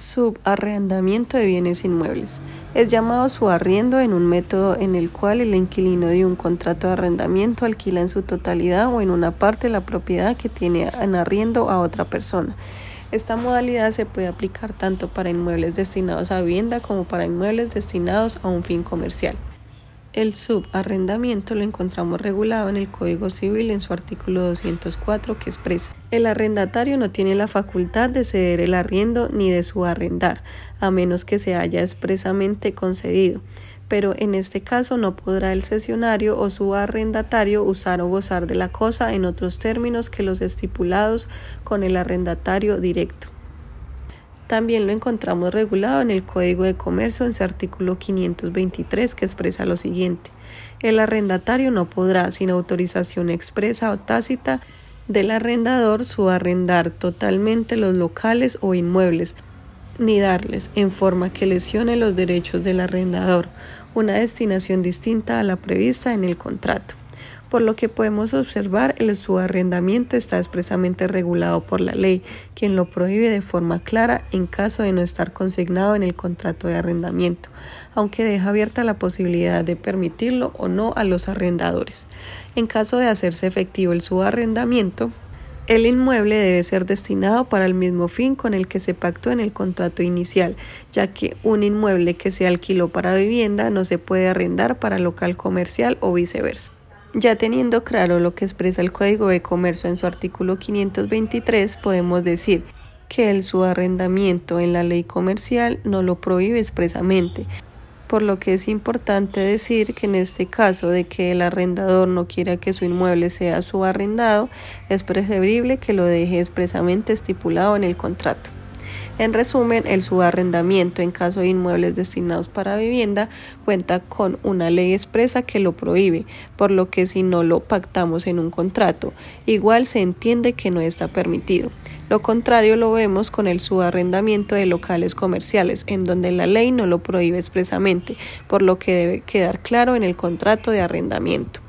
Subarrendamiento de bienes inmuebles. Es llamado subarriendo en un método en el cual el inquilino de un contrato de arrendamiento alquila en su totalidad o en una parte la propiedad que tiene en arriendo a otra persona. Esta modalidad se puede aplicar tanto para inmuebles destinados a vivienda como para inmuebles destinados a un fin comercial. El subarrendamiento lo encontramos regulado en el Código Civil en su artículo 204 que expresa el arrendatario no tiene la facultad de ceder el arriendo ni de subarrendar, a menos que se haya expresamente concedido, pero en este caso no podrá el cesionario o subarrendatario usar o gozar de la cosa en otros términos que los estipulados con el arrendatario directo. También lo encontramos regulado en el Código de Comercio en su artículo 523 que expresa lo siguiente. El arrendatario no podrá, sin autorización expresa o tácita del arrendador, subarrendar totalmente los locales o inmuebles, ni darles, en forma que lesione los derechos del arrendador, una destinación distinta a la prevista en el contrato por lo que podemos observar el subarrendamiento está expresamente regulado por la ley, quien lo prohíbe de forma clara en caso de no estar consignado en el contrato de arrendamiento, aunque deja abierta la posibilidad de permitirlo o no a los arrendadores. En caso de hacerse efectivo el subarrendamiento, el inmueble debe ser destinado para el mismo fin con el que se pactó en el contrato inicial, ya que un inmueble que se alquiló para vivienda no se puede arrendar para local comercial o viceversa. Ya teniendo claro lo que expresa el Código de Comercio en su artículo 523, podemos decir que el subarrendamiento en la ley comercial no lo prohíbe expresamente, por lo que es importante decir que en este caso de que el arrendador no quiera que su inmueble sea subarrendado, es preferible que lo deje expresamente estipulado en el contrato. En resumen, el subarrendamiento en caso de inmuebles destinados para vivienda cuenta con una ley expresa que lo prohíbe, por lo que si no lo pactamos en un contrato, igual se entiende que no está permitido. Lo contrario lo vemos con el subarrendamiento de locales comerciales, en donde la ley no lo prohíbe expresamente, por lo que debe quedar claro en el contrato de arrendamiento.